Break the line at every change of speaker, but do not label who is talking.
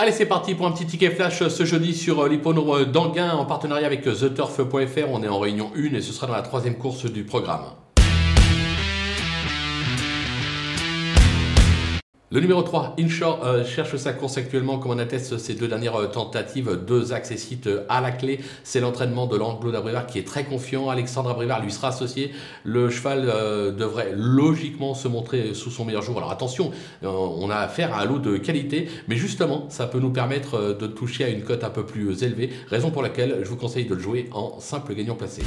Allez, c'est parti pour un petit ticket flash ce jeudi sur euh, l'hippodrome d'Anguin en partenariat avec TheTurf.fr. On est en réunion 1 et ce sera dans la troisième course du programme. Le numéro 3, Inshore, euh, cherche sa course actuellement, comme on atteste ses deux dernières euh, tentatives, deux accessites euh, à la clé. C'est l'entraînement de l'Anglo d'Abrivard qui est très confiant. Alexandre Abrivard lui sera associé. Le cheval devrait logiquement se montrer sous son meilleur jour. Alors attention, on a affaire à un lot de qualité, mais justement, ça peut nous permettre de toucher à une cote un peu plus élevée, raison pour laquelle je vous conseille de le jouer en simple gagnant placé.